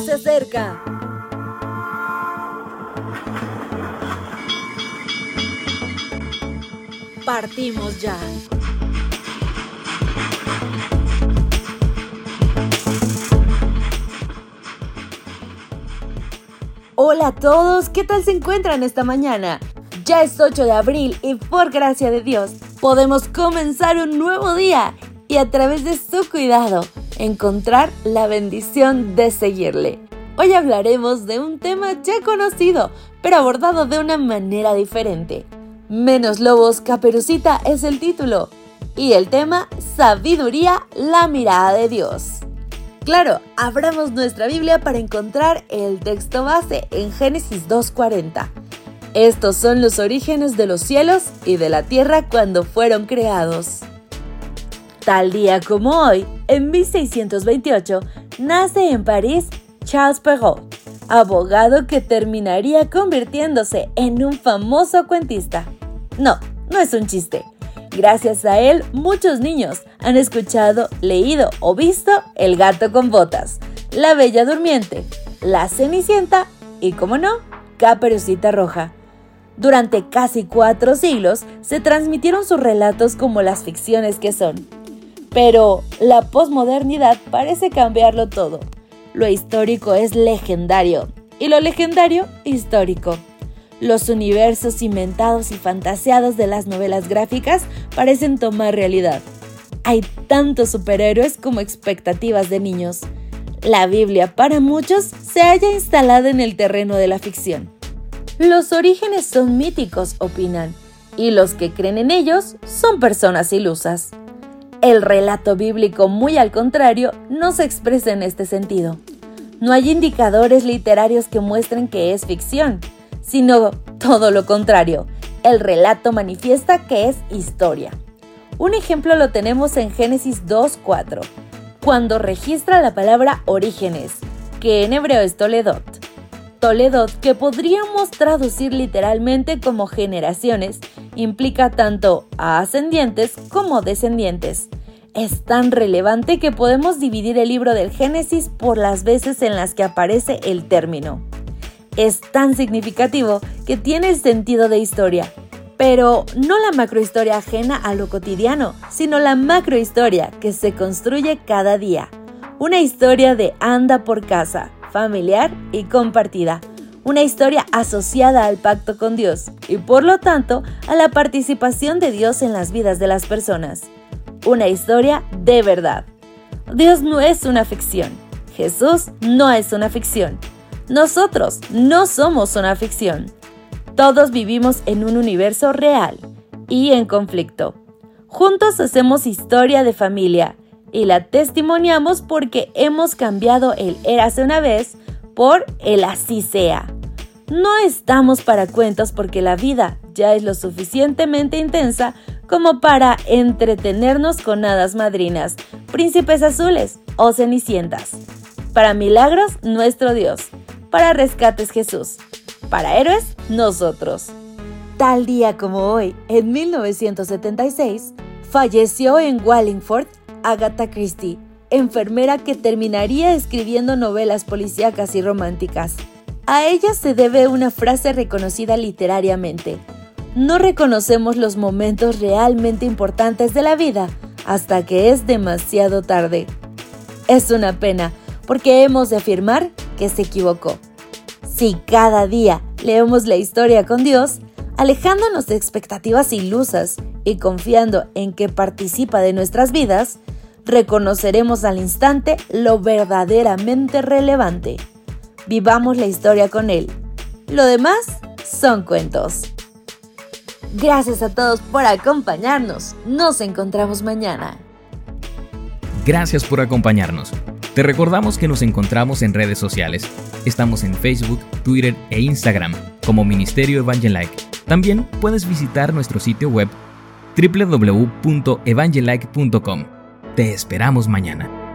se acerca. Partimos ya. Hola a todos, ¿qué tal se encuentran esta mañana? Ya es 8 de abril y por gracia de Dios podemos comenzar un nuevo día y a través de su cuidado encontrar la bendición de seguirle. Hoy hablaremos de un tema ya conocido, pero abordado de una manera diferente. Menos lobos, caperucita es el título. Y el tema, sabiduría, la mirada de Dios. Claro, abramos nuestra Biblia para encontrar el texto base en Génesis 2.40. Estos son los orígenes de los cielos y de la tierra cuando fueron creados. Tal día como hoy, en 1628, nace en París Charles Perrault, abogado que terminaría convirtiéndose en un famoso cuentista. No, no es un chiste. Gracias a él, muchos niños han escuchado, leído o visto El gato con botas, La Bella Durmiente, La Cenicienta y, como no, Caperucita Roja. Durante casi cuatro siglos se transmitieron sus relatos como las ficciones que son. Pero la posmodernidad parece cambiarlo todo. Lo histórico es legendario y lo legendario histórico. Los universos inventados y fantaseados de las novelas gráficas parecen tomar realidad. Hay tantos superhéroes como expectativas de niños. La Biblia para muchos se halla instalada en el terreno de la ficción. Los orígenes son míticos, opinan, y los que creen en ellos son personas ilusas. El relato bíblico, muy al contrario, no se expresa en este sentido. No hay indicadores literarios que muestren que es ficción, sino todo lo contrario. El relato manifiesta que es historia. Un ejemplo lo tenemos en Génesis 2.4, cuando registra la palabra orígenes, que en hebreo es Toledot. Toledot, que podríamos traducir literalmente como generaciones, implica tanto a ascendientes como descendientes. Es tan relevante que podemos dividir el libro del Génesis por las veces en las que aparece el término. Es tan significativo que tiene el sentido de historia, pero no la macrohistoria ajena a lo cotidiano, sino la macrohistoria que se construye cada día. Una historia de anda por casa, familiar y compartida una historia asociada al pacto con Dios y por lo tanto a la participación de Dios en las vidas de las personas. Una historia de verdad. Dios no es una ficción. Jesús no es una ficción. Nosotros no somos una ficción. Todos vivimos en un universo real y en conflicto. Juntos hacemos historia de familia y la testimoniamos porque hemos cambiado el érase una vez por el así sea. No estamos para cuentos porque la vida ya es lo suficientemente intensa como para entretenernos con hadas madrinas, príncipes azules o cenicientas. Para milagros, nuestro Dios. Para rescates, Jesús. Para héroes, nosotros. Tal día como hoy, en 1976, falleció en Wallingford Agatha Christie, enfermera que terminaría escribiendo novelas policíacas y románticas. A ella se debe una frase reconocida literariamente. No reconocemos los momentos realmente importantes de la vida hasta que es demasiado tarde. Es una pena, porque hemos de afirmar que se equivocó. Si cada día leemos la historia con Dios, alejándonos de expectativas ilusas y confiando en que participa de nuestras vidas, reconoceremos al instante lo verdaderamente relevante. Vivamos la historia con él. Lo demás son cuentos. Gracias a todos por acompañarnos. Nos encontramos mañana. Gracias por acompañarnos. Te recordamos que nos encontramos en redes sociales. Estamos en Facebook, Twitter e Instagram como Ministerio Evangelike. También puedes visitar nuestro sitio web www.evangelike.com. Te esperamos mañana.